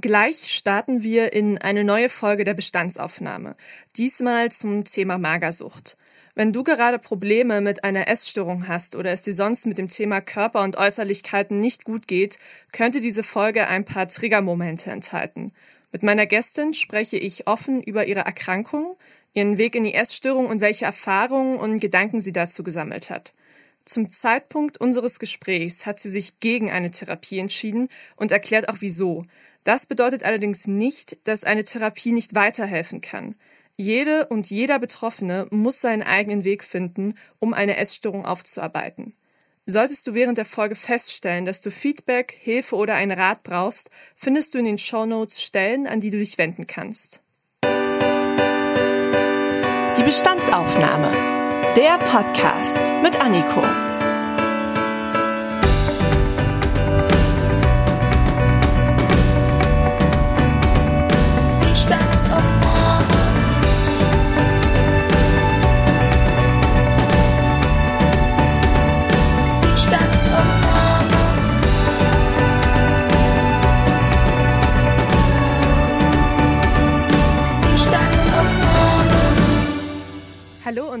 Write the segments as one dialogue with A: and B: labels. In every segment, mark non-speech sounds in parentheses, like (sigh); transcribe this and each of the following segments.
A: Gleich starten wir in eine neue Folge der Bestandsaufnahme. Diesmal zum Thema Magersucht. Wenn du gerade Probleme mit einer Essstörung hast oder es dir sonst mit dem Thema Körper und Äußerlichkeiten nicht gut geht, könnte diese Folge ein paar Triggermomente enthalten. Mit meiner Gästin spreche ich offen über ihre Erkrankung, ihren Weg in die Essstörung und welche Erfahrungen und Gedanken sie dazu gesammelt hat. Zum Zeitpunkt unseres Gesprächs hat sie sich gegen eine Therapie entschieden und erklärt auch wieso. Das bedeutet allerdings nicht, dass eine Therapie nicht weiterhelfen kann. Jede und jeder Betroffene muss seinen eigenen Weg finden, um eine Essstörung aufzuarbeiten. Solltest du während der Folge feststellen, dass du Feedback, Hilfe oder einen Rat brauchst, findest du in den Show Notes Stellen, an die du dich wenden kannst.
B: Die Bestandsaufnahme. Der Podcast mit Anniko.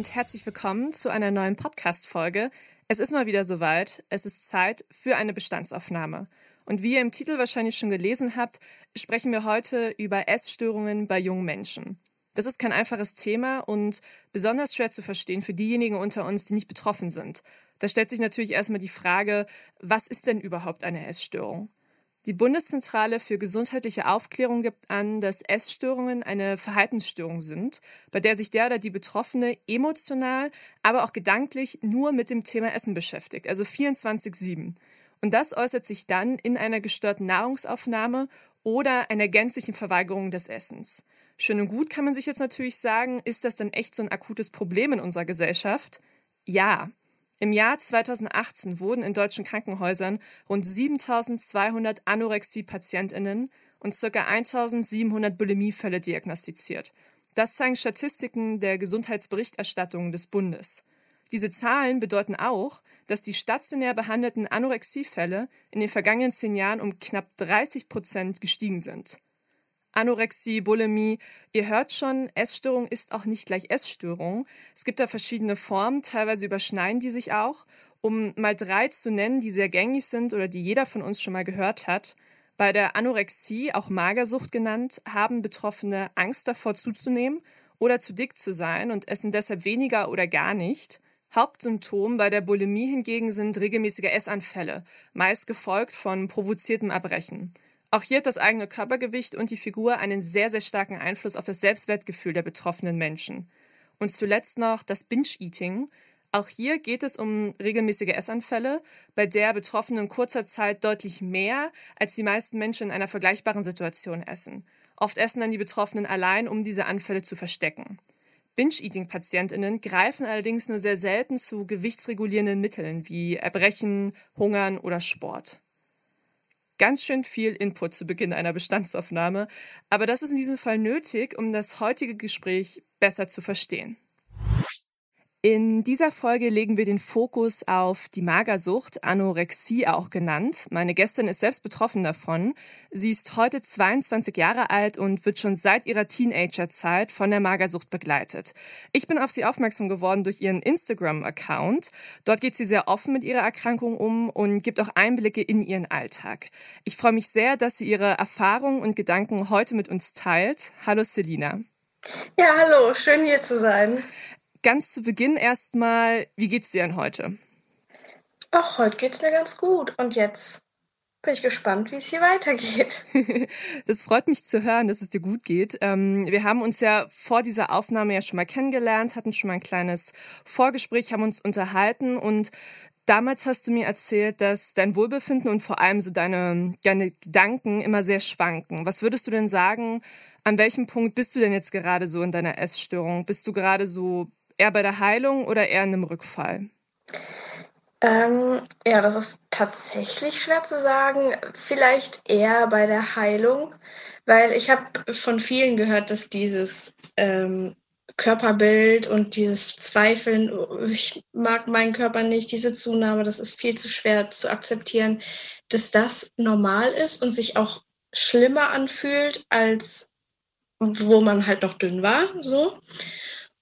A: Und herzlich willkommen zu einer neuen Podcast-Folge. Es ist mal wieder soweit. Es ist Zeit für eine Bestandsaufnahme. Und wie ihr im Titel wahrscheinlich schon gelesen habt, sprechen wir heute über Essstörungen bei jungen Menschen. Das ist kein einfaches Thema und besonders schwer zu verstehen für diejenigen unter uns, die nicht betroffen sind. Da stellt sich natürlich erstmal die Frage, was ist denn überhaupt eine Essstörung? Die Bundeszentrale für gesundheitliche Aufklärung gibt an, dass Essstörungen eine Verhaltensstörung sind, bei der sich der oder die Betroffene emotional, aber auch gedanklich nur mit dem Thema Essen beschäftigt, also 24-7. Und das äußert sich dann in einer gestörten Nahrungsaufnahme oder einer gänzlichen Verweigerung des Essens. Schön und gut kann man sich jetzt natürlich sagen, ist das denn echt so ein akutes Problem in unserer Gesellschaft? Ja, im Jahr 2018 wurden in deutschen Krankenhäusern rund 7200 Anorexie-PatientInnen und ca. 1700 Bulimiefälle diagnostiziert. Das zeigen Statistiken der Gesundheitsberichterstattung des Bundes. Diese Zahlen bedeuten auch, dass die stationär behandelten Anorexiefälle in den vergangenen zehn Jahren um knapp 30 Prozent gestiegen sind. Anorexie, Bulimie. Ihr hört schon, Essstörung ist auch nicht gleich Essstörung. Es gibt da verschiedene Formen, teilweise überschneiden die sich auch. Um mal drei zu nennen, die sehr gängig sind oder die jeder von uns schon mal gehört hat. Bei der Anorexie, auch Magersucht genannt, haben Betroffene Angst davor zuzunehmen oder zu dick zu sein und essen deshalb weniger oder gar nicht. Hauptsymptom bei der Bulimie hingegen sind regelmäßige Essanfälle, meist gefolgt von provoziertem Erbrechen. Auch hier hat das eigene Körpergewicht und die Figur einen sehr, sehr starken Einfluss auf das Selbstwertgefühl der betroffenen Menschen. Und zuletzt noch das Binge-Eating. Auch hier geht es um regelmäßige Essanfälle, bei der Betroffene in kurzer Zeit deutlich mehr als die meisten Menschen in einer vergleichbaren Situation essen. Oft essen dann die Betroffenen allein, um diese Anfälle zu verstecken. Binge-Eating-PatientInnen greifen allerdings nur sehr selten zu gewichtsregulierenden Mitteln wie Erbrechen, Hungern oder Sport ganz schön viel Input zu Beginn einer Bestandsaufnahme, aber das ist in diesem Fall nötig, um das heutige Gespräch besser zu verstehen. In dieser Folge legen wir den Fokus auf die Magersucht, Anorexie auch genannt. Meine Gästin ist selbst betroffen davon. Sie ist heute 22 Jahre alt und wird schon seit ihrer Teenagerzeit von der Magersucht begleitet. Ich bin auf sie aufmerksam geworden durch ihren Instagram-Account. Dort geht sie sehr offen mit ihrer Erkrankung um und gibt auch Einblicke in ihren Alltag. Ich freue mich sehr, dass sie ihre Erfahrungen und Gedanken heute mit uns teilt. Hallo Selina.
C: Ja, hallo, schön hier zu sein
A: ganz zu Beginn erstmal, wie geht's dir denn heute?
C: Ach, heute geht's mir ganz gut. Und jetzt bin ich gespannt, wie es hier weitergeht. (laughs)
A: das freut mich zu hören, dass es dir gut geht. Ähm, wir haben uns ja vor dieser Aufnahme ja schon mal kennengelernt, hatten schon mal ein kleines Vorgespräch, haben uns unterhalten und damals hast du mir erzählt, dass dein Wohlbefinden und vor allem so deine, deine Gedanken immer sehr schwanken. Was würdest du denn sagen, an welchem Punkt bist du denn jetzt gerade so in deiner Essstörung? Bist du gerade so Eher bei der Heilung oder eher in einem Rückfall?
C: Ähm, ja, das ist tatsächlich schwer zu sagen. Vielleicht eher bei der Heilung, weil ich habe von vielen gehört, dass dieses ähm, Körperbild und dieses Zweifeln, oh, ich mag meinen Körper nicht, diese Zunahme, das ist viel zu schwer zu akzeptieren, dass das normal ist und sich auch schlimmer anfühlt, als wo man halt noch dünn war, so.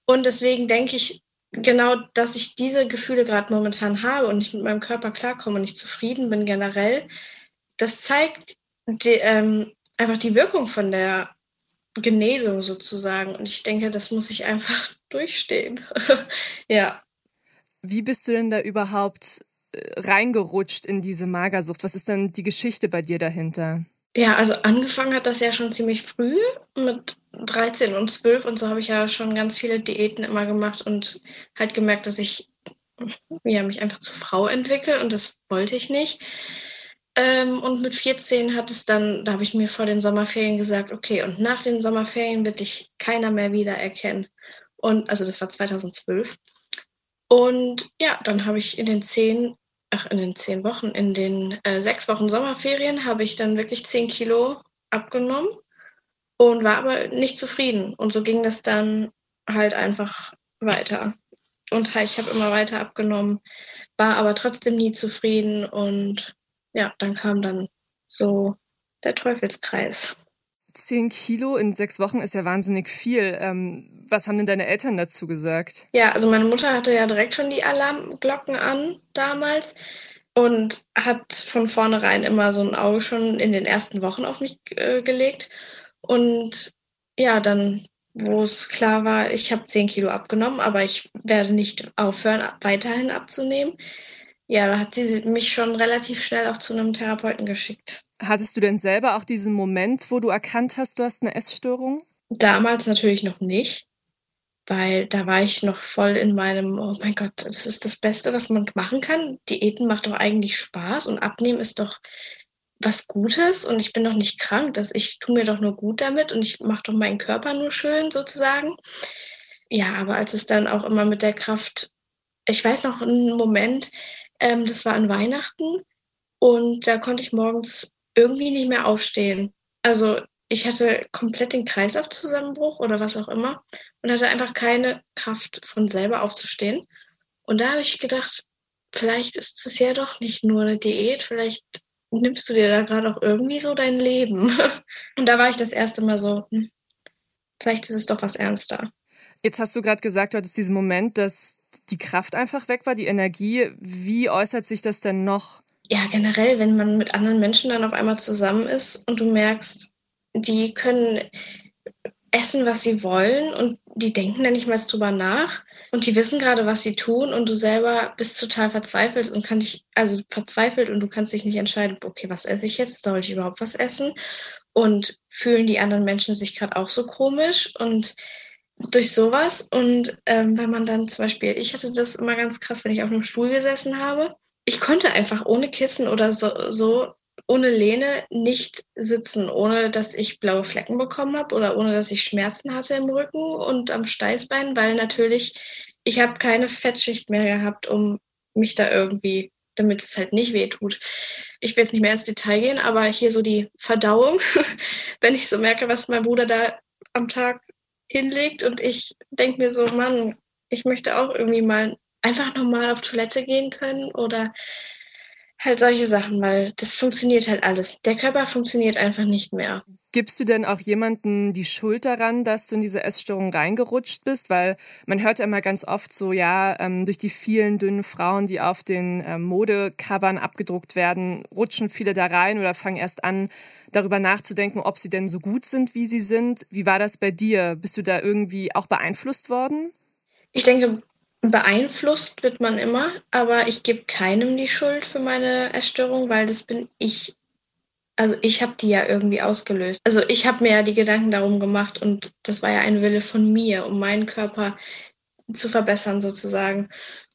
C: Und deswegen denke ich genau, dass ich diese Gefühle gerade momentan habe und ich mit meinem Körper klarkomme und ich zufrieden bin generell. Das zeigt die, ähm, einfach die Wirkung von der Genesung sozusagen. Und ich denke, das muss ich einfach (laughs) durchstehen. (laughs) ja.
A: Wie bist du denn da überhaupt äh, reingerutscht in diese Magersucht? Was ist denn die Geschichte bei dir dahinter?
C: Ja, also angefangen hat das ja schon ziemlich früh mit 13 und 12 und so habe ich ja schon ganz viele Diäten immer gemacht und halt gemerkt, dass ich ja, mich einfach zur Frau entwickle und das wollte ich nicht. Ähm, und mit 14 hat es dann, da habe ich mir vor den Sommerferien gesagt, okay, und nach den Sommerferien wird dich keiner mehr wiedererkennen. Und also das war 2012. Und ja, dann habe ich in den zehn, ach, in den zehn Wochen, in den äh, sechs Wochen Sommerferien habe ich dann wirklich zehn Kilo abgenommen und war aber nicht zufrieden. Und so ging das dann halt einfach weiter. Und ich habe immer weiter abgenommen, war aber trotzdem nie zufrieden und ja, dann kam dann so der Teufelskreis.
A: Zehn Kilo in sechs Wochen ist ja wahnsinnig viel. Ähm, was haben denn deine Eltern dazu gesagt?
C: Ja, also meine Mutter hatte ja direkt schon die Alarmglocken an damals und hat von vornherein immer so ein Auge schon in den ersten Wochen auf mich äh, gelegt. Und ja, dann, wo es klar war, ich habe zehn Kilo abgenommen, aber ich werde nicht aufhören, weiterhin abzunehmen, ja, da hat sie mich schon relativ schnell auch zu einem Therapeuten geschickt.
A: Hattest du denn selber auch diesen Moment, wo du erkannt hast, du hast eine Essstörung?
C: Damals natürlich noch nicht, weil da war ich noch voll in meinem, oh mein Gott, das ist das Beste, was man machen kann. Diäten macht doch eigentlich Spaß und abnehmen ist doch was Gutes und ich bin doch nicht krank, dass ich tue mir doch nur gut damit und ich mache doch meinen Körper nur schön sozusagen. Ja, aber als es dann auch immer mit der Kraft, ich weiß noch einen Moment, ähm, das war an Weihnachten und da konnte ich morgens irgendwie nicht mehr aufstehen. Also ich hatte komplett den Kreislaufzusammenbruch oder was auch immer und hatte einfach keine Kraft von selber aufzustehen. Und da habe ich gedacht, vielleicht ist es ja doch nicht nur eine Diät, vielleicht nimmst du dir da gerade auch irgendwie so dein Leben. (laughs) Und da war ich das erste Mal so, hm, vielleicht ist es doch was ernster.
A: Jetzt hast du gerade gesagt, du hattest diesen Moment, dass die Kraft einfach weg war, die Energie. Wie äußert sich das denn noch?
C: Ja, generell, wenn man mit anderen Menschen dann auf einmal zusammen ist und du merkst, die können essen, was sie wollen und die denken dann nicht mal drüber nach und die wissen gerade, was sie tun und du selber bist total verzweifelt und kann dich, also verzweifelt und du kannst dich nicht entscheiden, okay, was esse ich jetzt? Soll ich überhaupt was essen? Und fühlen die anderen Menschen sich gerade auch so komisch und durch sowas. Und ähm, wenn man dann zum Beispiel, ich hatte das immer ganz krass, wenn ich auf einem Stuhl gesessen habe. Ich konnte einfach ohne Kissen oder so, so ohne Lehne nicht sitzen, ohne dass ich blaue Flecken bekommen habe oder ohne dass ich Schmerzen hatte im Rücken und am Steißbein, weil natürlich ich habe keine Fettschicht mehr gehabt, um mich da irgendwie, damit es halt nicht weh tut. Ich will jetzt nicht mehr ins Detail gehen, aber hier so die Verdauung, (laughs) wenn ich so merke, was mein Bruder da am Tag hinlegt und ich denke mir so, Mann, ich möchte auch irgendwie mal einfach nochmal auf Toilette gehen können oder halt solche Sachen, weil das funktioniert halt alles. Der Körper funktioniert einfach nicht mehr.
A: Gibst du denn auch jemanden die Schuld daran, dass du in diese Essstörung reingerutscht bist? Weil man hört ja immer ganz oft so, ja, ähm, durch die vielen dünnen Frauen, die auf den ähm, Modecovern abgedruckt werden, rutschen viele da rein oder fangen erst an, darüber nachzudenken, ob sie denn so gut sind, wie sie sind. Wie war das bei dir? Bist du da irgendwie auch beeinflusst worden?
C: Ich denke, beeinflusst wird man immer, aber ich gebe keinem die Schuld für meine Essstörung, weil das bin ich. Also ich habe die ja irgendwie ausgelöst. Also ich habe mir ja die Gedanken darum gemacht und das war ja ein Wille von mir, um meinen Körper zu verbessern sozusagen.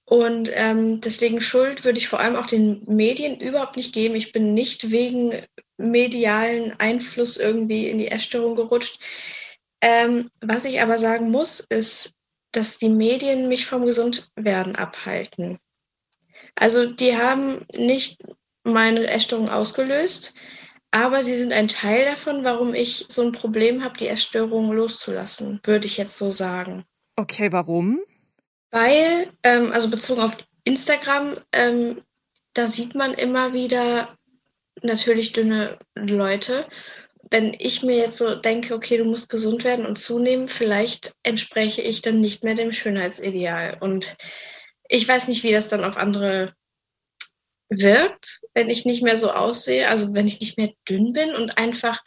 C: Und ähm, deswegen Schuld würde ich vor allem auch den Medien überhaupt nicht geben. Ich bin nicht wegen medialen Einfluss irgendwie in die Essstörung gerutscht. Ähm, was ich aber sagen muss, ist, dass die Medien mich vom Gesundwerden abhalten. Also die haben nicht meine Essstörung ausgelöst, aber sie sind ein Teil davon, warum ich so ein Problem habe, die Essstörung loszulassen, würde ich jetzt so sagen.
A: Okay, warum?
C: Weil, ähm, also bezogen auf Instagram, ähm, da sieht man immer wieder natürlich dünne Leute wenn ich mir jetzt so denke, okay, du musst gesund werden und zunehmen, vielleicht entspreche ich dann nicht mehr dem Schönheitsideal. Und ich weiß nicht, wie das dann auf andere wirkt, wenn ich nicht mehr so aussehe, also wenn ich nicht mehr dünn bin und einfach,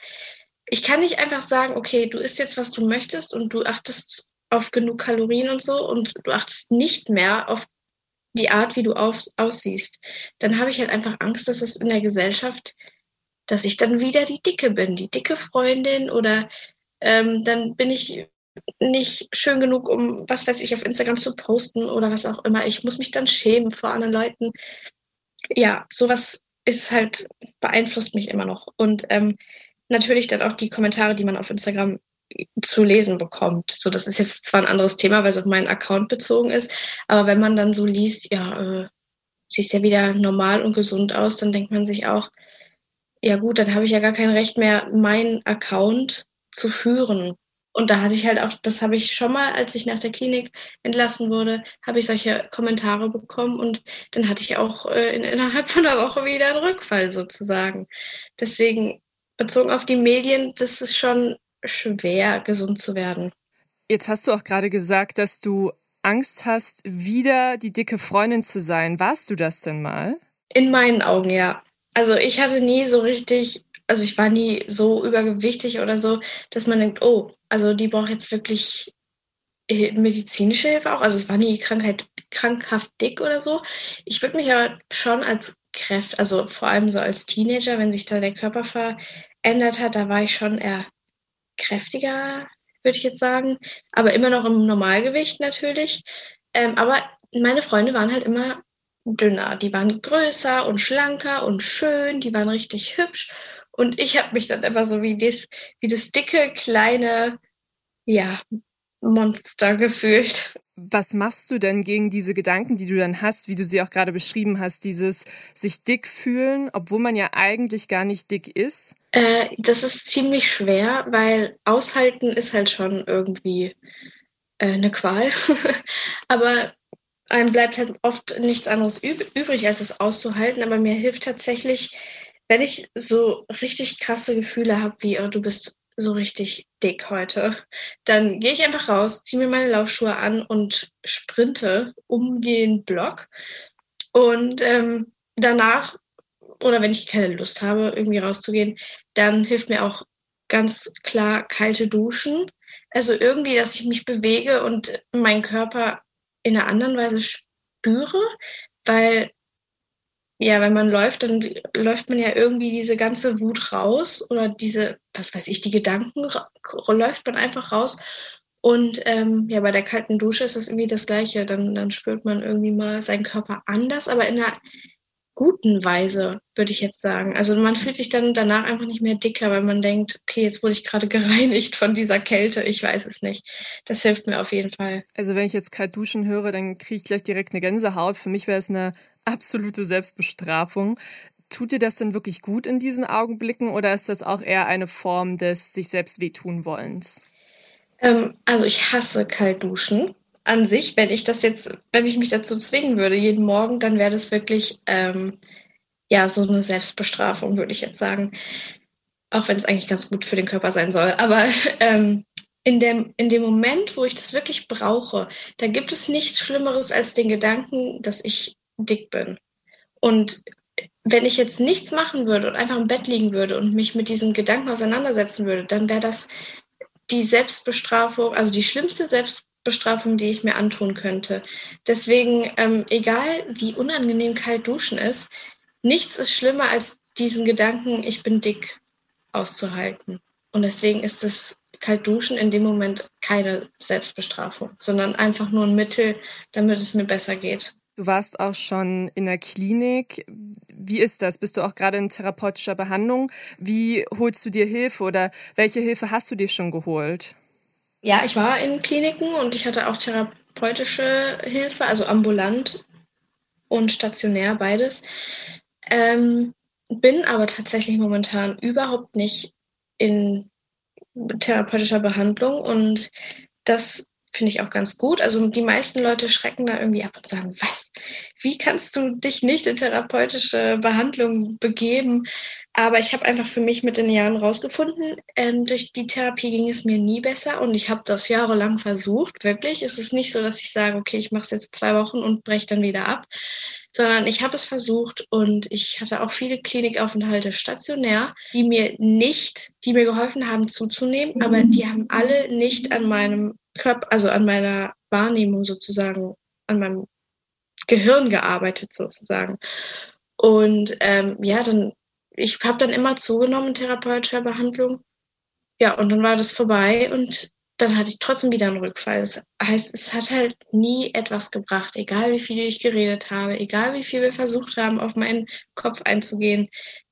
C: ich kann nicht einfach sagen, okay, du isst jetzt, was du möchtest und du achtest auf genug Kalorien und so und du achtest nicht mehr auf die Art, wie du auf, aussiehst. Dann habe ich halt einfach Angst, dass es in der Gesellschaft, dass ich dann wieder die Dicke bin, die dicke Freundin oder ähm, dann bin ich nicht schön genug, um was weiß ich auf Instagram zu posten oder was auch immer. Ich muss mich dann schämen vor anderen Leuten ja, sowas ist halt, beeinflusst mich immer noch. Und ähm, natürlich dann auch die Kommentare, die man auf Instagram zu lesen bekommt. So, das ist jetzt zwar ein anderes Thema, weil es auf meinen Account bezogen ist, aber wenn man dann so liest, ja, äh, siehst ja wieder normal und gesund aus, dann denkt man sich auch, ja gut, dann habe ich ja gar kein Recht mehr, meinen Account zu führen. Und da hatte ich halt auch, das habe ich schon mal, als ich nach der Klinik entlassen wurde, habe ich solche Kommentare bekommen und dann hatte ich auch äh, in, innerhalb von einer Woche wieder einen Rückfall sozusagen. Deswegen, bezogen auf die Medien, das ist schon schwer, gesund zu werden.
A: Jetzt hast du auch gerade gesagt, dass du Angst hast, wieder die dicke Freundin zu sein. Warst du das denn mal?
C: In meinen Augen, ja. Also ich hatte nie so richtig, also ich war nie so übergewichtig oder so, dass man denkt, oh, also die braucht jetzt wirklich äh, medizinische Hilfe auch. Also es war nie Krankheit, krankhaft dick oder so. Ich würde mich aber schon als Kräft, also vor allem so als Teenager, wenn sich da der Körper verändert hat, da war ich schon eher kräftiger, würde ich jetzt sagen. Aber immer noch im Normalgewicht natürlich. Ähm, aber meine Freunde waren halt immer dünner. Die waren größer und schlanker und schön, die waren richtig hübsch. Und ich habe mich dann immer so wie das, wie das dicke, kleine, ja, Monster gefühlt.
A: Was machst du denn gegen diese Gedanken, die du dann hast, wie du sie auch gerade beschrieben hast, dieses sich dick fühlen, obwohl man ja eigentlich gar nicht dick ist?
C: Äh, das ist ziemlich schwer, weil aushalten ist halt schon irgendwie äh, eine Qual. (laughs) Aber einem bleibt halt oft nichts anderes üb übrig, als es auszuhalten. Aber mir hilft tatsächlich wenn ich so richtig krasse Gefühle habe, wie oh, du bist so richtig dick heute, dann gehe ich einfach raus, ziehe mir meine Laufschuhe an und sprinte um den Block. Und ähm, danach, oder wenn ich keine Lust habe, irgendwie rauszugehen, dann hilft mir auch ganz klar kalte Duschen. Also irgendwie, dass ich mich bewege und meinen Körper in einer anderen Weise spüre, weil ja, wenn man läuft, dann läuft man ja irgendwie diese ganze Wut raus oder diese, was weiß ich, die Gedanken läuft man einfach raus. Und ähm, ja, bei der kalten Dusche ist das irgendwie das Gleiche. Dann, dann spürt man irgendwie mal seinen Körper anders, aber in einer guten Weise, würde ich jetzt sagen. Also man fühlt sich dann danach einfach nicht mehr dicker, weil man denkt, okay, jetzt wurde ich gerade (laughs) gereinigt von dieser Kälte. Ich weiß es nicht. Das hilft mir auf jeden Fall.
A: Also wenn ich jetzt kalt duschen höre, dann kriege ich gleich direkt eine Gänsehaut. Für mich wäre es eine absolute Selbstbestrafung. Tut dir das denn wirklich gut in diesen Augenblicken oder ist das auch eher eine Form des sich selbst wehtun wollens?
C: Ähm, also ich hasse Kaltduschen an sich. Wenn ich das jetzt, wenn ich mich dazu zwingen würde, jeden Morgen, dann wäre das wirklich ähm, ja so eine Selbstbestrafung, würde ich jetzt sagen. Auch wenn es eigentlich ganz gut für den Körper sein soll. Aber (laughs) ähm, in dem, in dem Moment, wo ich das wirklich brauche, da gibt es nichts Schlimmeres als den Gedanken, dass ich dick bin. Und wenn ich jetzt nichts machen würde und einfach im Bett liegen würde und mich mit diesem Gedanken auseinandersetzen würde, dann wäre das die Selbstbestrafung, also die schlimmste Selbstbestrafung, die ich mir antun könnte. Deswegen, ähm, egal wie unangenehm kalt duschen ist, nichts ist schlimmer als diesen Gedanken, ich bin dick auszuhalten. Und deswegen ist das kalt duschen in dem Moment keine Selbstbestrafung, sondern einfach nur ein Mittel, damit es mir besser geht.
A: Du warst auch schon in der Klinik. Wie ist das? Bist du auch gerade in therapeutischer Behandlung? Wie holst du dir Hilfe oder welche Hilfe hast du dir schon geholt?
C: Ja, ich war in Kliniken und ich hatte auch therapeutische Hilfe, also ambulant und stationär beides. Ähm, bin aber tatsächlich momentan überhaupt nicht in therapeutischer Behandlung und das finde ich auch ganz gut. Also die meisten Leute schrecken da irgendwie ab und sagen, was? wie kannst du dich nicht in therapeutische Behandlung begeben? Aber ich habe einfach für mich mit den Jahren rausgefunden, ähm, durch die Therapie ging es mir nie besser und ich habe das jahrelang versucht, wirklich. Es ist nicht so, dass ich sage, okay, ich mache es jetzt zwei Wochen und breche dann wieder ab, sondern ich habe es versucht und ich hatte auch viele Klinikaufenthalte stationär, die mir nicht, die mir geholfen haben zuzunehmen, aber die haben alle nicht an meinem Körper, also an meiner Wahrnehmung sozusagen, an meinem Gehirn gearbeitet sozusagen. Und ähm, ja, dann, ich habe dann immer zugenommen in therapeutischer Behandlung. Ja, und dann war das vorbei und dann hatte ich trotzdem wieder einen Rückfall. Das heißt, es hat halt nie etwas gebracht, egal wie viel ich geredet habe, egal wie viel wir versucht haben, auf meinen Kopf einzugehen.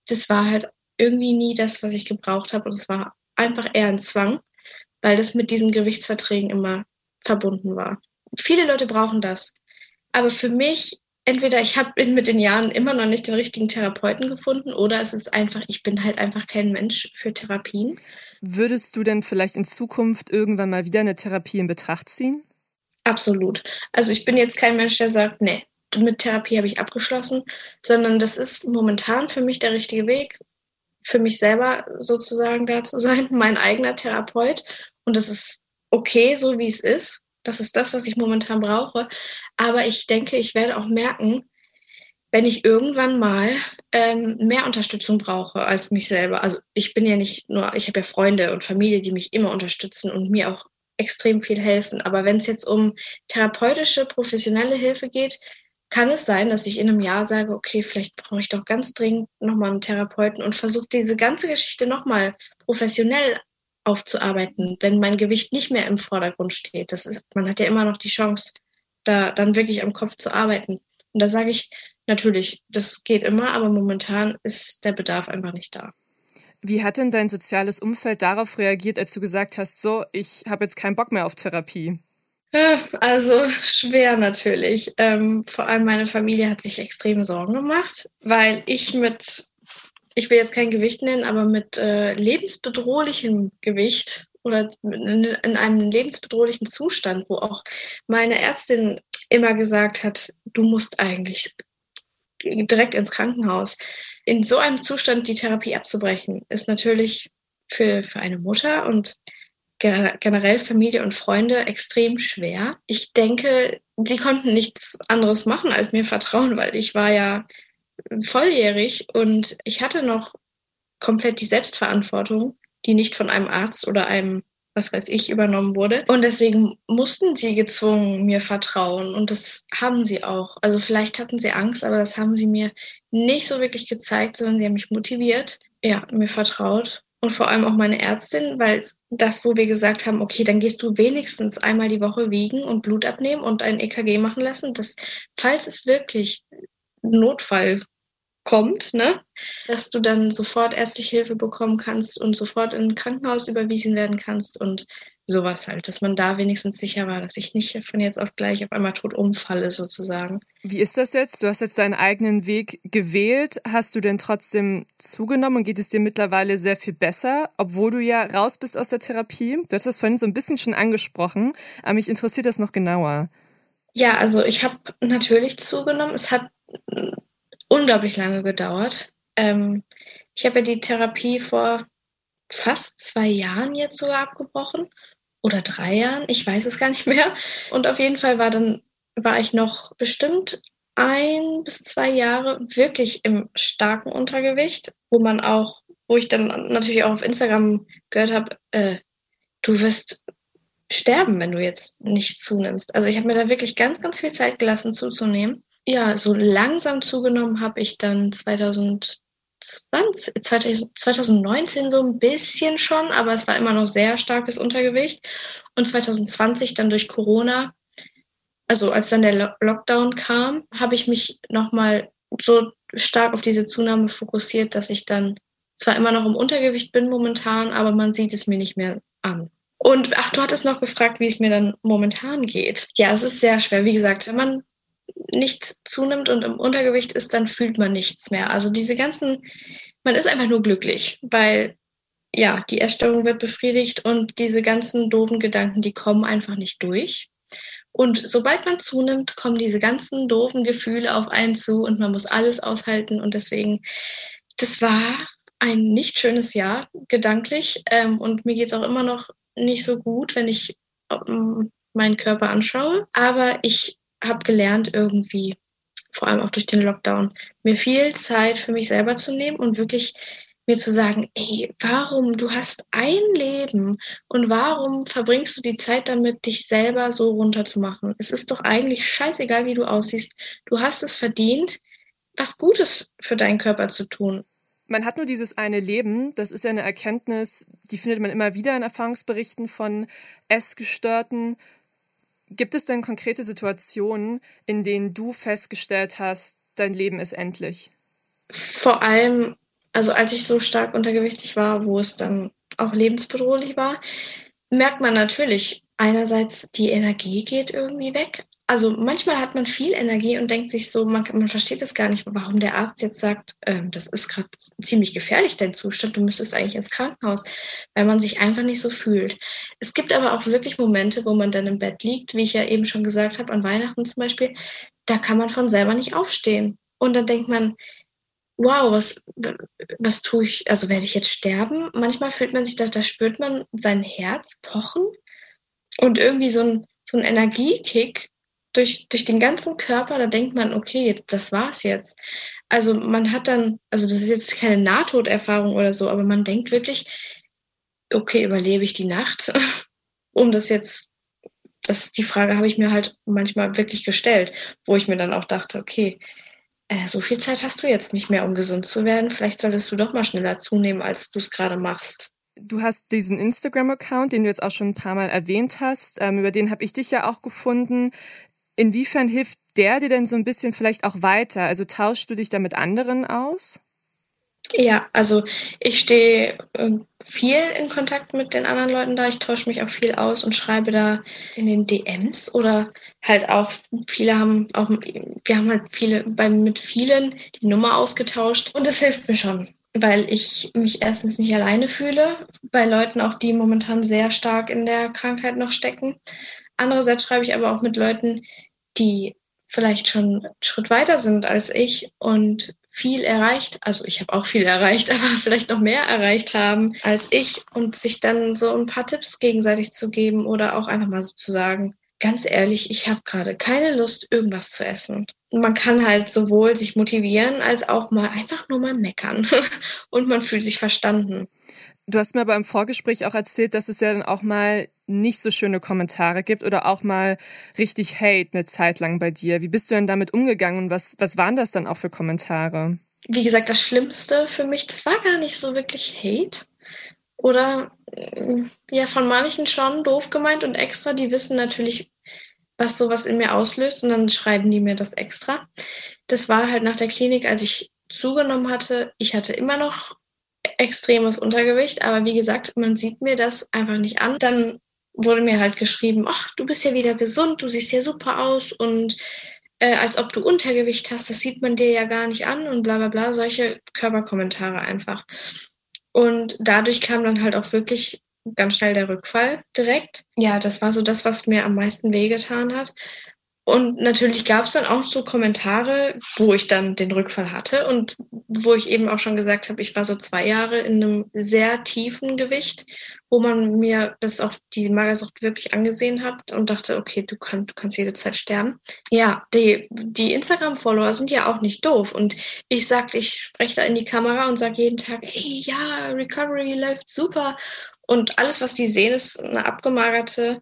C: Das war halt irgendwie nie das, was ich gebraucht habe. Und es war einfach eher ein Zwang, weil das mit diesen Gewichtsverträgen immer verbunden war. Viele Leute brauchen das. Aber für mich, entweder ich habe mit den Jahren immer noch nicht den richtigen Therapeuten gefunden oder es ist einfach, ich bin halt einfach kein Mensch für Therapien.
A: Würdest du denn vielleicht in Zukunft irgendwann mal wieder eine Therapie in Betracht ziehen?
C: Absolut. Also ich bin jetzt kein Mensch, der sagt, nee, mit Therapie habe ich abgeschlossen, sondern das ist momentan für mich der richtige Weg, für mich selber sozusagen da zu sein, (laughs) mein eigener Therapeut. Und das ist okay, so wie es ist. Das ist das, was ich momentan brauche. Aber ich denke, ich werde auch merken, wenn ich irgendwann mal ähm, mehr Unterstützung brauche als mich selber. Also ich bin ja nicht nur, ich habe ja Freunde und Familie, die mich immer unterstützen und mir auch extrem viel helfen. Aber wenn es jetzt um therapeutische, professionelle Hilfe geht, kann es sein, dass ich in einem Jahr sage, okay, vielleicht brauche ich doch ganz dringend nochmal einen Therapeuten und versuche diese ganze Geschichte nochmal professionell aufzuarbeiten, wenn mein Gewicht nicht mehr im Vordergrund steht. Das ist, man hat ja immer noch die Chance, da dann wirklich am Kopf zu arbeiten. Und da sage ich, natürlich, das geht immer, aber momentan ist der Bedarf einfach nicht da.
A: Wie hat denn dein soziales Umfeld darauf reagiert, als du gesagt hast, so, ich habe jetzt keinen Bock mehr auf Therapie?
C: Also schwer natürlich. Ähm, vor allem meine Familie hat sich extrem Sorgen gemacht, weil ich mit ich will jetzt kein Gewicht nennen, aber mit äh, lebensbedrohlichem Gewicht oder in, in einem lebensbedrohlichen Zustand, wo auch meine Ärztin immer gesagt hat, du musst eigentlich direkt ins Krankenhaus. In so einem Zustand die Therapie abzubrechen, ist natürlich für, für eine Mutter und generell Familie und Freunde extrem schwer. Ich denke, sie konnten nichts anderes machen, als mir vertrauen, weil ich war ja volljährig und ich hatte noch komplett die Selbstverantwortung, die nicht von einem Arzt oder einem, was weiß ich, übernommen wurde. Und deswegen mussten sie gezwungen mir vertrauen und das haben sie auch. Also vielleicht hatten sie Angst, aber das haben sie mir nicht so wirklich gezeigt, sondern sie haben mich motiviert, ja, mir vertraut und vor allem auch meine Ärztin, weil das, wo wir gesagt haben, okay, dann gehst du wenigstens einmal die Woche wiegen und Blut abnehmen und ein EKG machen lassen, dass, falls es wirklich Notfall kommt, ne? dass du dann sofort ärztliche Hilfe bekommen kannst und sofort in ein Krankenhaus überwiesen werden kannst und sowas halt, dass man da wenigstens sicher war, dass ich nicht von jetzt auf gleich auf einmal tot umfalle sozusagen.
A: Wie ist das jetzt? Du hast jetzt deinen eigenen Weg gewählt. Hast du denn trotzdem zugenommen und geht es dir mittlerweile sehr viel besser, obwohl du ja raus bist aus der Therapie? Du hast das vorhin so ein bisschen schon angesprochen, aber mich interessiert das noch genauer.
C: Ja, also ich habe natürlich zugenommen. Es hat unglaublich lange gedauert. Ähm, ich habe ja die Therapie vor fast zwei Jahren jetzt sogar abgebrochen oder drei Jahren, ich weiß es gar nicht mehr. Und auf jeden Fall war dann war ich noch bestimmt ein bis zwei Jahre wirklich im starken Untergewicht, wo man auch, wo ich dann natürlich auch auf Instagram gehört habe, äh, du wirst sterben, wenn du jetzt nicht zunimmst. Also ich habe mir da wirklich ganz, ganz viel Zeit gelassen zuzunehmen. Ja, so langsam zugenommen habe ich dann 2020, 2019 so ein bisschen schon, aber es war immer noch sehr starkes Untergewicht. Und 2020 dann durch Corona, also als dann der Lockdown kam, habe ich mich nochmal so stark auf diese Zunahme fokussiert, dass ich dann zwar immer noch im Untergewicht bin momentan, aber man sieht es mir nicht mehr an. Und ach, du hattest noch gefragt, wie es mir dann momentan geht. Ja, es ist sehr schwer. Wie gesagt, wenn man nichts zunimmt und im Untergewicht ist, dann fühlt man nichts mehr. Also diese ganzen, man ist einfach nur glücklich, weil ja, die Essstörung wird befriedigt und diese ganzen doofen Gedanken, die kommen einfach nicht durch. Und sobald man zunimmt, kommen diese ganzen doofen Gefühle auf einen zu und man muss alles aushalten. Und deswegen, das war ein nicht schönes Jahr, gedanklich. Ähm, und mir geht es auch immer noch nicht so gut, wenn ich ähm, meinen Körper anschaue. Aber ich habe gelernt, irgendwie, vor allem auch durch den Lockdown, mir viel Zeit für mich selber zu nehmen und wirklich mir zu sagen, ey, warum, du hast ein Leben und warum verbringst du die Zeit damit, dich selber so runterzumachen? Es ist doch eigentlich scheißegal, wie du aussiehst. Du hast es verdient, was Gutes für deinen Körper zu tun.
A: Man hat nur dieses eine Leben, das ist ja eine Erkenntnis, die findet man immer wieder in Erfahrungsberichten von Essgestörten. Gibt es denn konkrete Situationen, in denen du festgestellt hast, dein Leben ist endlich?
C: Vor allem, also als ich so stark untergewichtig war, wo es dann auch lebensbedrohlich war, merkt man natürlich einerseits, die Energie geht irgendwie weg, also manchmal hat man viel Energie und denkt sich so, man, man versteht es gar nicht, warum der Arzt jetzt sagt, ähm, das ist gerade ziemlich gefährlich, dein Zustand, du müsstest eigentlich ins Krankenhaus, weil man sich einfach nicht so fühlt. Es gibt aber auch wirklich Momente, wo man dann im Bett liegt, wie ich ja eben schon gesagt habe, an Weihnachten zum Beispiel, da kann man von selber nicht aufstehen. Und dann denkt man, wow, was, was tue ich, also werde ich jetzt sterben? Manchmal fühlt man sich da, da spürt man sein Herz pochen und irgendwie so ein, so ein Energiekick, durch, durch den ganzen Körper, da denkt man, okay, das war's jetzt. Also man hat dann, also das ist jetzt keine Nahtoderfahrung oder so, aber man denkt wirklich, okay, überlebe ich die Nacht? (laughs) um das jetzt, das, die Frage habe ich mir halt manchmal wirklich gestellt, wo ich mir dann auch dachte, okay, äh, so viel Zeit hast du jetzt nicht mehr, um gesund zu werden. Vielleicht solltest du doch mal schneller zunehmen, als du es gerade machst.
A: Du hast diesen Instagram-Account, den du jetzt auch schon ein paar Mal erwähnt hast. Ähm, über den habe ich dich ja auch gefunden. Inwiefern hilft der dir denn so ein bisschen vielleicht auch weiter? Also tauschst du dich da mit anderen aus?
C: Ja, also ich stehe ähm, viel in Kontakt mit den anderen Leuten da. Ich tausche mich auch viel aus und schreibe da in den DMs oder halt auch viele haben auch, wir haben halt viele bei, mit vielen die Nummer ausgetauscht und das hilft mir schon, weil ich mich erstens nicht alleine fühle, bei Leuten auch, die momentan sehr stark in der Krankheit noch stecken. Andererseits schreibe ich aber auch mit Leuten, die vielleicht schon einen Schritt weiter sind als ich und viel erreicht, also ich habe auch viel erreicht, (laughs) aber vielleicht noch mehr erreicht haben als ich und sich dann so ein paar Tipps gegenseitig zu geben oder auch einfach mal so zu sagen, ganz ehrlich, ich habe gerade keine Lust, irgendwas zu essen. Und man kann halt sowohl sich motivieren als auch mal einfach nur mal meckern (laughs) und man fühlt sich verstanden.
A: Du hast mir aber im Vorgespräch auch erzählt, dass es ja dann auch mal nicht so schöne Kommentare gibt oder auch mal richtig Hate eine Zeit lang bei dir. Wie bist du denn damit umgegangen und was, was waren das dann auch für Kommentare?
C: Wie gesagt, das Schlimmste für mich, das war gar nicht so wirklich Hate. Oder ja, von manchen schon doof gemeint und extra, die wissen natürlich, was sowas in mir auslöst und dann schreiben die mir das extra. Das war halt nach der Klinik, als ich zugenommen hatte. Ich hatte immer noch extremes Untergewicht, aber wie gesagt, man sieht mir das einfach nicht an. Dann wurde mir halt geschrieben, ach, du bist ja wieder gesund, du siehst ja super aus und äh, als ob du Untergewicht hast, das sieht man dir ja gar nicht an und bla bla bla, solche Körperkommentare einfach. Und dadurch kam dann halt auch wirklich ganz schnell der Rückfall direkt. Ja, das war so das, was mir am meisten wehgetan hat. Und natürlich gab es dann auch so Kommentare, wo ich dann den Rückfall hatte und wo ich eben auch schon gesagt habe, ich war so zwei Jahre in einem sehr tiefen Gewicht, wo man mir das auch die Magersucht wirklich angesehen hat und dachte, okay, du, kann, du kannst jede Zeit sterben. Ja, die, die Instagram-Follower sind ja auch nicht doof und ich sag, ich spreche da in die Kamera und sage jeden Tag, hey, ja, Recovery läuft super und alles, was die sehen, ist eine abgemagerte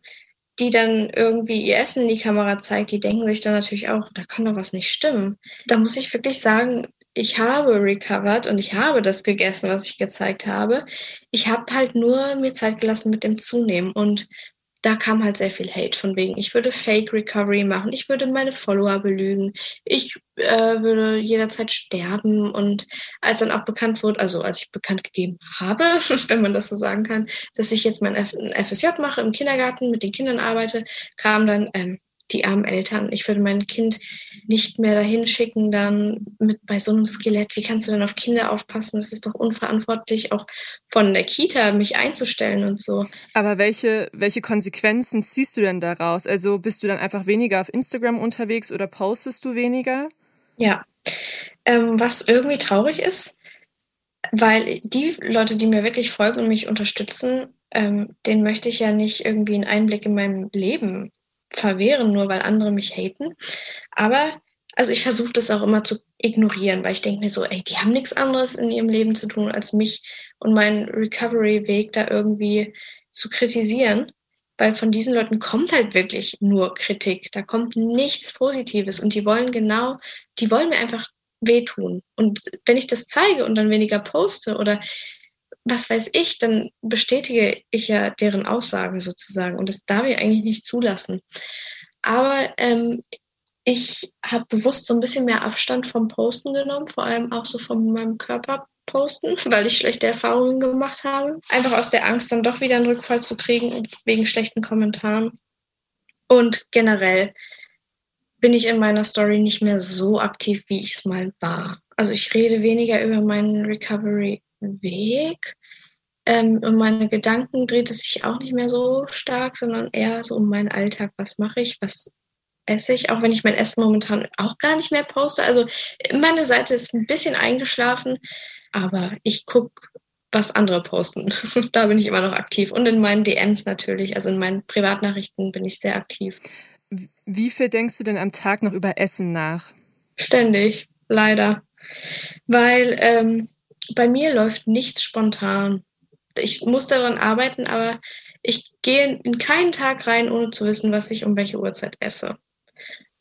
C: die dann irgendwie ihr Essen in die Kamera zeigt, die denken sich dann natürlich auch, da kann doch was nicht stimmen. Da muss ich wirklich sagen, ich habe recovered und ich habe das gegessen, was ich gezeigt habe. Ich habe halt nur mir Zeit gelassen mit dem Zunehmen und da kam halt sehr viel Hate von wegen, ich würde Fake Recovery machen, ich würde meine Follower belügen, ich äh, würde jederzeit sterben. Und als dann auch bekannt wurde, also als ich bekannt gegeben habe, (laughs) wenn man das so sagen kann, dass ich jetzt mein F FSJ mache, im Kindergarten mit den Kindern arbeite, kam dann, ähm, die armen Eltern. Ich würde mein Kind nicht mehr dahin schicken, dann mit bei so einem Skelett. Wie kannst du denn auf Kinder aufpassen? Das ist doch unverantwortlich, auch von der Kita mich einzustellen und so.
A: Aber welche, welche Konsequenzen ziehst du denn daraus? Also bist du dann einfach weniger auf Instagram unterwegs oder postest du weniger?
C: Ja. Ähm, was irgendwie traurig ist, weil die Leute, die mir wirklich folgen und mich unterstützen, ähm, den möchte ich ja nicht irgendwie einen Einblick in mein Leben verwehren, nur weil andere mich haten. Aber also ich versuche das auch immer zu ignorieren, weil ich denke mir so, ey, die haben nichts anderes in ihrem Leben zu tun, als mich und meinen Recovery-Weg da irgendwie zu kritisieren. Weil von diesen Leuten kommt halt wirklich nur Kritik. Da kommt nichts Positives. Und die wollen genau, die wollen mir einfach wehtun. Und wenn ich das zeige und dann weniger poste oder was weiß ich, dann bestätige ich ja deren Aussage sozusagen. Und das darf ich eigentlich nicht zulassen. Aber ähm, ich habe bewusst so ein bisschen mehr Abstand vom Posten genommen, vor allem auch so von meinem Körper posten, (laughs) weil ich schlechte Erfahrungen gemacht habe. Einfach aus der Angst, dann doch wieder einen Rückfall zu kriegen wegen schlechten Kommentaren. Und generell bin ich in meiner Story nicht mehr so aktiv, wie ich es mal war. Also ich rede weniger über meinen Recovery-Weg. Ähm, um meine Gedanken dreht es sich auch nicht mehr so stark, sondern eher so um meinen Alltag. Was mache ich? Was esse ich? Auch wenn ich mein Essen momentan auch gar nicht mehr poste. Also meine Seite ist ein bisschen eingeschlafen, aber ich gucke, was andere posten. (laughs) da bin ich immer noch aktiv. Und in meinen DMs natürlich, also in meinen Privatnachrichten bin ich sehr aktiv.
A: Wie viel denkst du denn am Tag noch über Essen nach?
C: Ständig, leider. Weil ähm, bei mir läuft nichts spontan. Ich muss daran arbeiten, aber ich gehe in keinen Tag rein, ohne zu wissen, was ich um welche Uhrzeit esse.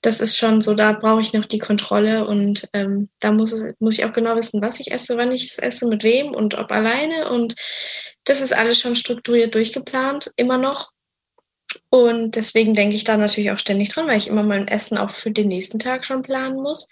C: Das ist schon so, da brauche ich noch die Kontrolle und ähm, da muss, es, muss ich auch genau wissen, was ich esse, wann ich es esse, mit wem und ob alleine. Und das ist alles schon strukturiert durchgeplant, immer noch. Und deswegen denke ich da natürlich auch ständig dran, weil ich immer mein Essen auch für den nächsten Tag schon planen muss.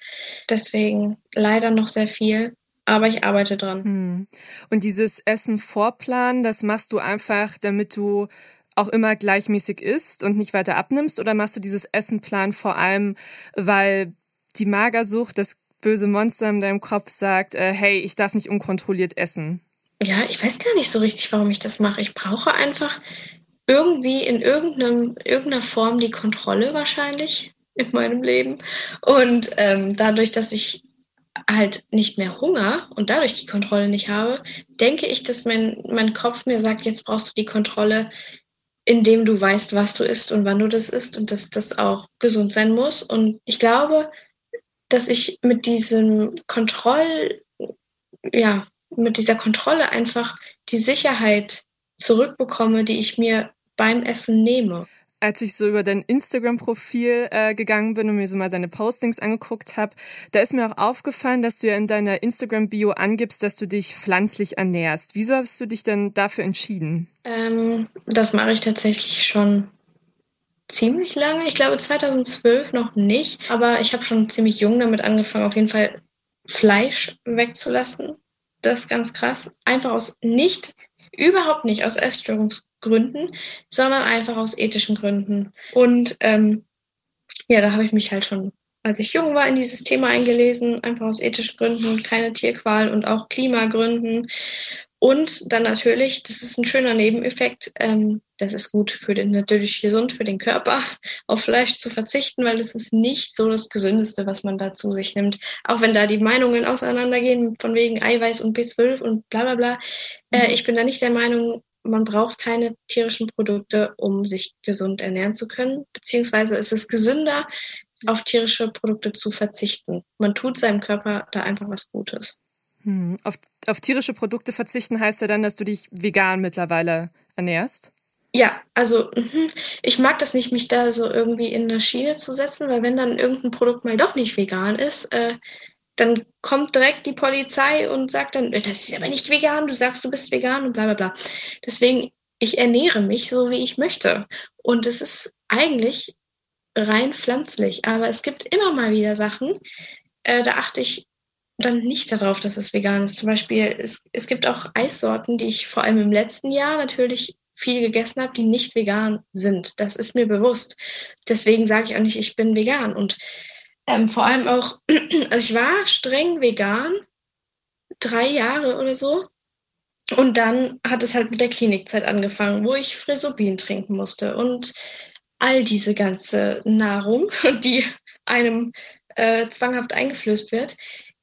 C: Deswegen leider noch sehr viel, aber ich arbeite dran.
A: Hm. Und dieses Essen vorplanen, das machst du einfach, damit du auch immer gleichmäßig isst und nicht weiter abnimmst? Oder machst du dieses Essenplan vor allem, weil die Magersucht, das böse Monster in deinem Kopf sagt, äh, hey, ich darf nicht unkontrolliert essen?
C: Ja, ich weiß gar nicht so richtig, warum ich das mache. Ich brauche einfach irgendwie in irgendeinem, irgendeiner Form die Kontrolle wahrscheinlich in meinem Leben. Und ähm, dadurch, dass ich halt nicht mehr Hunger und dadurch die Kontrolle nicht habe, denke ich, dass mein, mein Kopf mir sagt, jetzt brauchst du die Kontrolle, indem du weißt, was du isst und wann du das isst und dass das auch gesund sein muss. Und ich glaube, dass ich mit diesem Kontroll, ja, mit dieser Kontrolle einfach die Sicherheit zurückbekomme, die ich mir beim Essen nehme.
A: Als ich so über dein Instagram-Profil äh, gegangen bin und mir so mal deine Postings angeguckt habe, da ist mir auch aufgefallen, dass du ja in deiner Instagram-Bio angibst, dass du dich pflanzlich ernährst. Wieso hast du dich denn dafür entschieden?
C: Ähm, das mache ich tatsächlich schon ziemlich lange. Ich glaube 2012 noch nicht, aber ich habe schon ziemlich jung damit angefangen, auf jeden Fall Fleisch wegzulassen. Das ist ganz krass. Einfach aus nicht, überhaupt nicht aus Essstörungs Gründen, sondern einfach aus ethischen Gründen. Und ähm, ja, da habe ich mich halt schon, als ich jung war, in dieses Thema eingelesen, einfach aus ethischen Gründen, keine Tierqual und auch Klimagründen. Und dann natürlich, das ist ein schöner Nebeneffekt, ähm, das ist gut für den, natürlich gesund für den Körper, (laughs) auf Fleisch zu verzichten, weil es ist nicht so das Gesündeste, was man da zu sich nimmt. Auch wenn da die Meinungen auseinandergehen, von wegen Eiweiß und B12 und bla bla bla. Äh, mhm. ich bin da nicht der Meinung, man braucht keine tierischen Produkte, um sich gesund ernähren zu können. Beziehungsweise ist es gesünder, auf tierische Produkte zu verzichten. Man tut seinem Körper da einfach was Gutes.
A: Hm. Auf, auf tierische Produkte verzichten heißt ja dann, dass du dich vegan mittlerweile ernährst?
C: Ja, also mhm. ich mag das nicht, mich da so irgendwie in eine Schiene zu setzen, weil wenn dann irgendein Produkt mal doch nicht vegan ist, äh, dann kommt direkt die Polizei und sagt dann, das ist aber nicht vegan, du sagst, du bist vegan und bla bla bla. Deswegen, ich ernähre mich so, wie ich möchte. Und es ist eigentlich rein pflanzlich. Aber es gibt immer mal wieder Sachen, äh, da achte ich dann nicht darauf, dass es vegan ist. Zum Beispiel, es, es gibt auch Eissorten, die ich vor allem im letzten Jahr natürlich viel gegessen habe, die nicht vegan sind. Das ist mir bewusst. Deswegen sage ich auch nicht, ich bin vegan. Und ähm, vor allem auch, (clears throat) also ich war streng vegan, drei Jahre oder so. Und dann hat es halt mit der Klinikzeit angefangen, wo ich Frisobin trinken musste und all diese ganze Nahrung, (laughs) die einem äh, zwanghaft eingeflößt wird,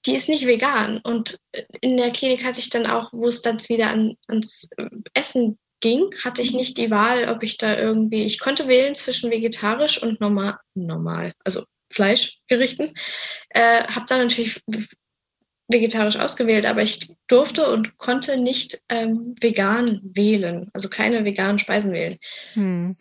C: die ist nicht vegan. Und in der Klinik hatte ich dann auch, wo es dann wieder an, ans Essen ging, hatte ich nicht die Wahl, ob ich da irgendwie, ich konnte wählen zwischen vegetarisch und normal, normal, also Fleischgerichten. Äh, habe dann natürlich vegetarisch ausgewählt, aber ich durfte und konnte nicht ähm, vegan wählen, also keine veganen Speisen wählen.
A: Hm.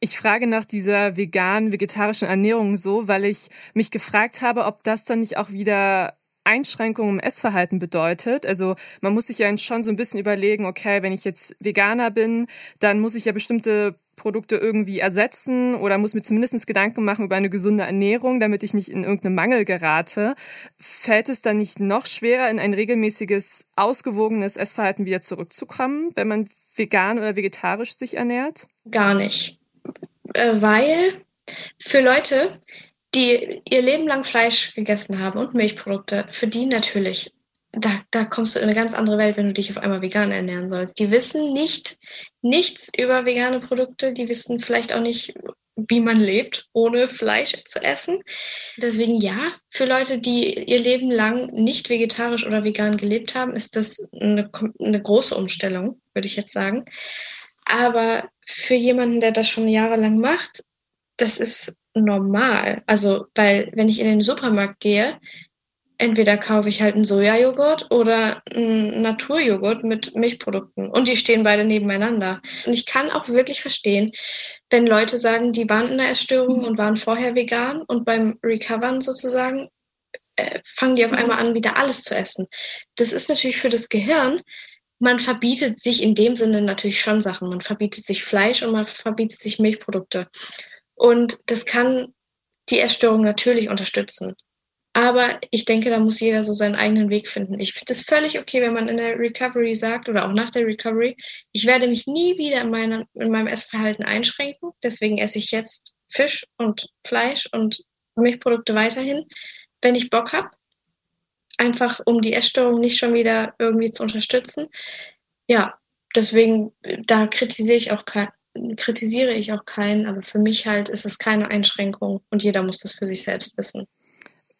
A: Ich frage nach dieser veganen, vegetarischen Ernährung so, weil ich mich gefragt habe, ob das dann nicht auch wieder Einschränkungen im Essverhalten bedeutet. Also man muss sich ja schon so ein bisschen überlegen, okay, wenn ich jetzt Veganer bin, dann muss ich ja bestimmte Produkte irgendwie ersetzen oder muss mir zumindest Gedanken machen über eine gesunde Ernährung, damit ich nicht in irgendeinen Mangel gerate. Fällt es dann nicht noch schwerer, in ein regelmäßiges, ausgewogenes Essverhalten wieder zurückzukommen, wenn man vegan oder vegetarisch sich ernährt?
C: Gar nicht. Äh, weil für Leute, die ihr Leben lang Fleisch gegessen haben und Milchprodukte, für die natürlich da, da kommst du in eine ganz andere Welt, wenn du dich auf einmal vegan ernähren sollst. Die wissen nicht nichts über vegane Produkte, die wissen vielleicht auch nicht, wie man lebt, ohne Fleisch zu essen. Deswegen ja, für Leute, die ihr Leben lang nicht vegetarisch oder vegan gelebt haben, ist das eine, eine große Umstellung, würde ich jetzt sagen. Aber für jemanden, der das schon jahrelang macht, das ist normal. Also, weil wenn ich in den Supermarkt gehe, entweder kaufe ich halt einen Sojajoghurt oder einen Naturjoghurt mit Milchprodukten. Und die stehen beide nebeneinander. Und ich kann auch wirklich verstehen, wenn Leute sagen, die waren in der Essstörung und waren vorher vegan und beim Recovern sozusagen äh, fangen die auf einmal an, wieder alles zu essen. Das ist natürlich für das Gehirn, man verbietet sich in dem Sinne natürlich schon Sachen. Man verbietet sich Fleisch und man verbietet sich Milchprodukte. Und das kann die Essstörung natürlich unterstützen. Aber ich denke, da muss jeder so seinen eigenen Weg finden. Ich finde es völlig okay, wenn man in der Recovery sagt oder auch nach der Recovery, ich werde mich nie wieder in, meiner, in meinem Essverhalten einschränken. Deswegen esse ich jetzt Fisch und Fleisch und Milchprodukte weiterhin, wenn ich Bock habe. Einfach um die Essstörung nicht schon wieder irgendwie zu unterstützen. Ja, deswegen, da kritisiere ich auch kritisiere ich auch keinen, aber für mich halt ist es keine Einschränkung und jeder muss das für sich selbst wissen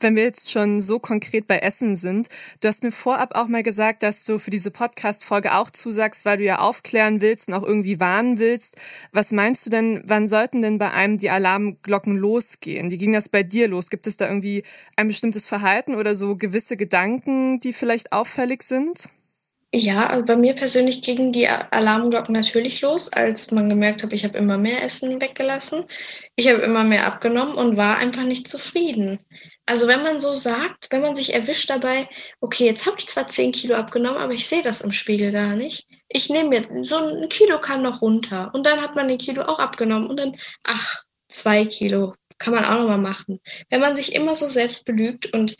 A: wenn wir jetzt schon so konkret bei Essen sind, du hast mir vorab auch mal gesagt, dass du für diese Podcast-Folge auch zusagst, weil du ja aufklären willst und auch irgendwie warnen willst. Was meinst du denn, wann sollten denn bei einem die Alarmglocken losgehen? Wie ging das bei dir los? Gibt es da irgendwie ein bestimmtes Verhalten oder so gewisse Gedanken, die vielleicht auffällig sind?
C: Ja, also bei mir persönlich gingen die Alarmglocken natürlich los, als man gemerkt hat, ich habe immer mehr Essen weggelassen. Ich habe immer mehr abgenommen und war einfach nicht zufrieden. Also wenn man so sagt, wenn man sich erwischt dabei, okay, jetzt habe ich zwar 10 Kilo abgenommen, aber ich sehe das im Spiegel gar nicht. Ich nehme mir, so ein Kilo kann noch runter. Und dann hat man den Kilo auch abgenommen und dann, ach, zwei Kilo kann man auch nochmal machen. Wenn man sich immer so selbst belügt und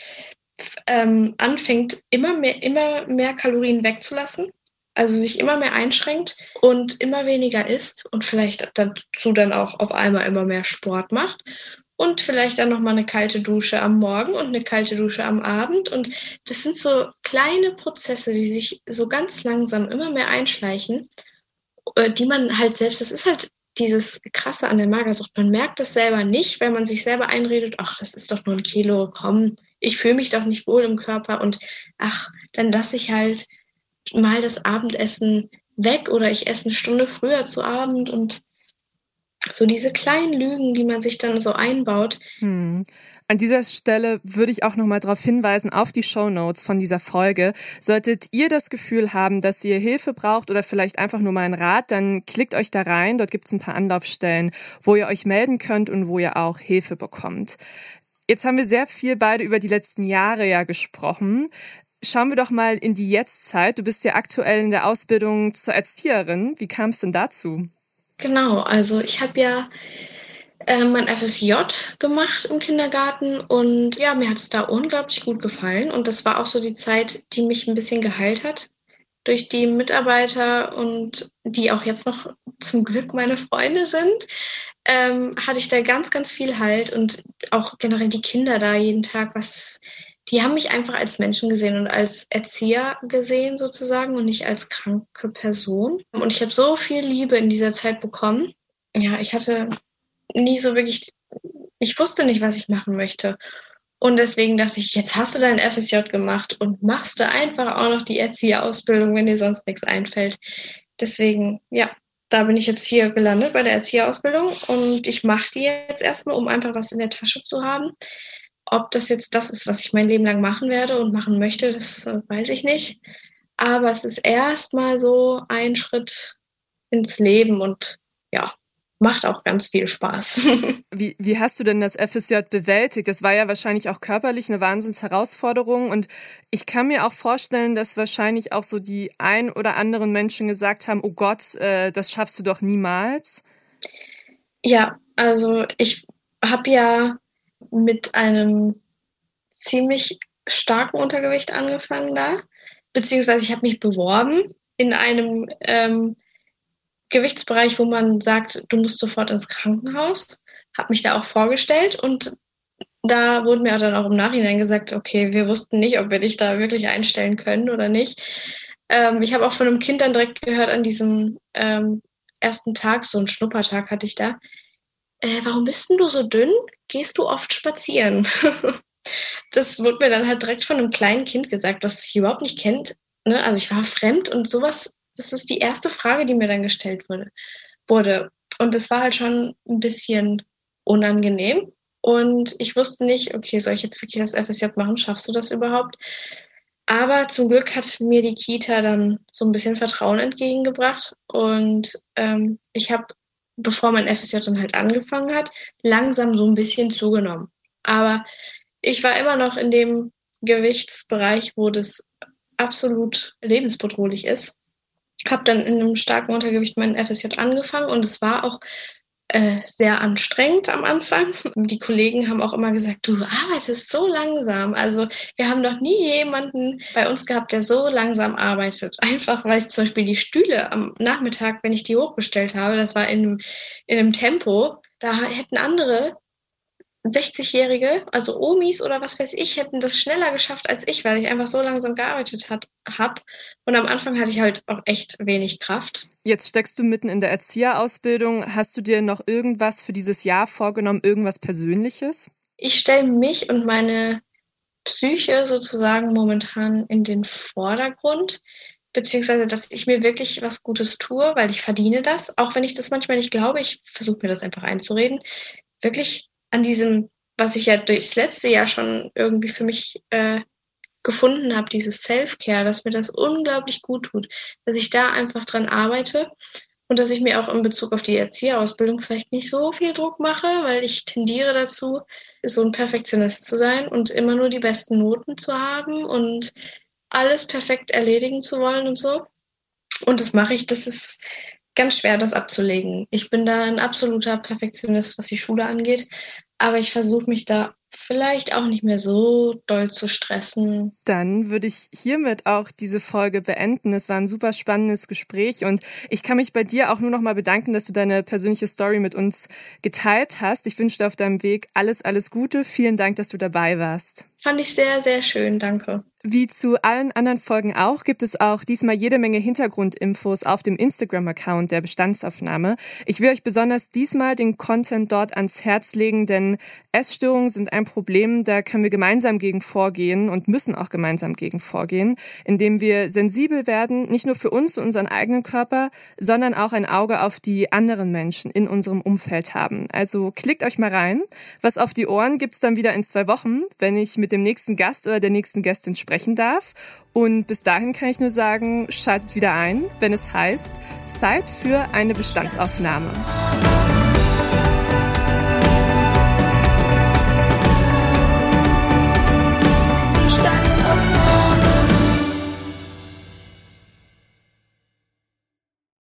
C: ähm, anfängt, immer mehr, immer mehr Kalorien wegzulassen, also sich immer mehr einschränkt und immer weniger isst und vielleicht dazu dann auch auf einmal immer mehr Sport macht und vielleicht dann noch mal eine kalte Dusche am Morgen und eine kalte Dusche am Abend. Und das sind so kleine Prozesse, die sich so ganz langsam immer mehr einschleichen, äh, die man halt selbst, das ist halt dieses krasse an der Magersucht. Man merkt das selber nicht, weil man sich selber einredet, ach, das ist doch nur ein Kilo, komm, ich fühle mich doch nicht wohl im Körper und ach, dann lasse ich halt mal das Abendessen weg oder ich esse eine Stunde früher zu Abend und so diese kleinen Lügen, die man sich dann so einbaut.
A: Hm. An dieser Stelle würde ich auch nochmal darauf hinweisen, auf die Show Notes von dieser Folge. Solltet ihr das Gefühl haben, dass ihr Hilfe braucht oder vielleicht einfach nur mal einen Rat, dann klickt euch da rein. Dort gibt es ein paar Anlaufstellen, wo ihr euch melden könnt und wo ihr auch Hilfe bekommt. Jetzt haben wir sehr viel beide über die letzten Jahre ja gesprochen. Schauen wir doch mal in die Jetztzeit. Du bist ja aktuell in der Ausbildung zur Erzieherin. Wie kam es denn dazu?
C: Genau, also ich habe ja äh, mein FSJ gemacht im Kindergarten und ja, mir hat es da unglaublich gut gefallen und das war auch so die Zeit, die mich ein bisschen geheilt hat durch die Mitarbeiter und die auch jetzt noch zum Glück meine Freunde sind, ähm, hatte ich da ganz, ganz viel Halt und auch generell die Kinder da jeden Tag, was, die haben mich einfach als Menschen gesehen und als Erzieher gesehen sozusagen und nicht als kranke Person. Und ich habe so viel Liebe in dieser Zeit bekommen. Ja, ich hatte nie so wirklich, ich wusste nicht, was ich machen möchte. Und deswegen dachte ich, jetzt hast du dein FSJ gemacht und machst du einfach auch noch die Erzieherausbildung, wenn dir sonst nichts einfällt. Deswegen, ja, da bin ich jetzt hier gelandet bei der Erzieherausbildung und ich mache die jetzt erstmal, um einfach was in der Tasche zu haben. Ob das jetzt das ist, was ich mein Leben lang machen werde und machen möchte, das äh, weiß ich nicht. Aber es ist erstmal so ein Schritt ins Leben und ja, macht auch ganz viel Spaß. (laughs)
A: wie, wie hast du denn das FSJ bewältigt? Das war ja wahrscheinlich auch körperlich eine Wahnsinnsherausforderung und ich kann mir auch vorstellen, dass wahrscheinlich auch so die ein oder anderen Menschen gesagt haben, oh Gott, äh, das schaffst du doch niemals.
C: Ja, also ich habe ja mit einem ziemlich starken Untergewicht angefangen da, beziehungsweise ich habe mich beworben in einem ähm, Gewichtsbereich, wo man sagt, du musst sofort ins Krankenhaus. Habe mich da auch vorgestellt und da wurde mir dann auch im Nachhinein gesagt, okay, wir wussten nicht, ob wir dich da wirklich einstellen können oder nicht. Ähm, ich habe auch von einem Kind dann direkt gehört an diesem ähm, ersten Tag, so einen Schnuppertag hatte ich da. Äh, warum bist denn du so dünn? Gehst du oft spazieren? (laughs) das wurde mir dann halt direkt von einem kleinen Kind gesagt, das sich überhaupt nicht kennt. Ne? Also ich war fremd und sowas das ist die erste Frage, die mir dann gestellt wurde. wurde. Und es war halt schon ein bisschen unangenehm. Und ich wusste nicht, okay, soll ich jetzt wirklich das FSJ machen? Schaffst du das überhaupt? Aber zum Glück hat mir die Kita dann so ein bisschen Vertrauen entgegengebracht. Und ähm, ich habe, bevor mein FSJ dann halt angefangen hat, langsam so ein bisschen zugenommen. Aber ich war immer noch in dem Gewichtsbereich, wo das absolut lebensbedrohlich ist habe dann in einem starken Untergewicht mein FSJ angefangen und es war auch äh, sehr anstrengend am Anfang. Die Kollegen haben auch immer gesagt, du arbeitest so langsam. Also wir haben noch nie jemanden bei uns gehabt, der so langsam arbeitet. (laughs) Einfach weil ich zum Beispiel die Stühle am Nachmittag, wenn ich die hochgestellt habe, das war in in einem Tempo, da hätten andere 60-Jährige, also Omis oder was weiß ich, hätten das schneller geschafft als ich, weil ich einfach so langsam gearbeitet habe. Und am Anfang hatte ich halt auch echt wenig Kraft.
A: Jetzt steckst du mitten in der Erzieherausbildung. Hast du dir noch irgendwas für dieses Jahr vorgenommen, irgendwas Persönliches?
C: Ich stelle mich und meine Psyche sozusagen momentan in den Vordergrund, beziehungsweise dass ich mir wirklich was Gutes tue, weil ich verdiene das, auch wenn ich das manchmal nicht glaube. Ich versuche mir das einfach einzureden. Wirklich an diesem, was ich ja durchs letzte Jahr schon irgendwie für mich äh, gefunden habe, dieses Self-Care, dass mir das unglaublich gut tut, dass ich da einfach dran arbeite und dass ich mir auch in Bezug auf die Erzieherausbildung vielleicht nicht so viel Druck mache, weil ich tendiere dazu, so ein Perfektionist zu sein und immer nur die besten Noten zu haben und alles perfekt erledigen zu wollen und so. Und das mache ich, das ist ganz schwer, das abzulegen. Ich bin da ein absoluter Perfektionist, was die Schule angeht. Aber ich versuche mich da vielleicht auch nicht mehr so doll zu stressen.
A: Dann würde ich hiermit auch diese Folge beenden. Es war ein super spannendes Gespräch und ich kann mich bei dir auch nur noch mal bedanken, dass du deine persönliche Story mit uns geteilt hast. Ich wünsche dir auf deinem Weg alles, alles Gute. Vielen Dank, dass du dabei warst.
C: Fand ich sehr, sehr schön. Danke.
A: Wie zu allen anderen Folgen auch, gibt es auch diesmal jede Menge Hintergrundinfos auf dem Instagram-Account der Bestandsaufnahme. Ich will euch besonders diesmal den Content dort ans Herz legen, denn Essstörungen sind ein Problem, da können wir gemeinsam gegen vorgehen und müssen auch gemeinsam gegen vorgehen, indem wir sensibel werden, nicht nur für uns und unseren eigenen Körper, sondern auch ein Auge auf die anderen Menschen in unserem Umfeld haben. Also klickt euch mal rein. Was auf die Ohren gibt's dann wieder in zwei Wochen, wenn ich mit dem nächsten Gast oder der nächsten Gästin spreche sprechen darf. Und bis dahin kann ich nur sagen, schaltet wieder ein, wenn es heißt Zeit für eine Bestandsaufnahme.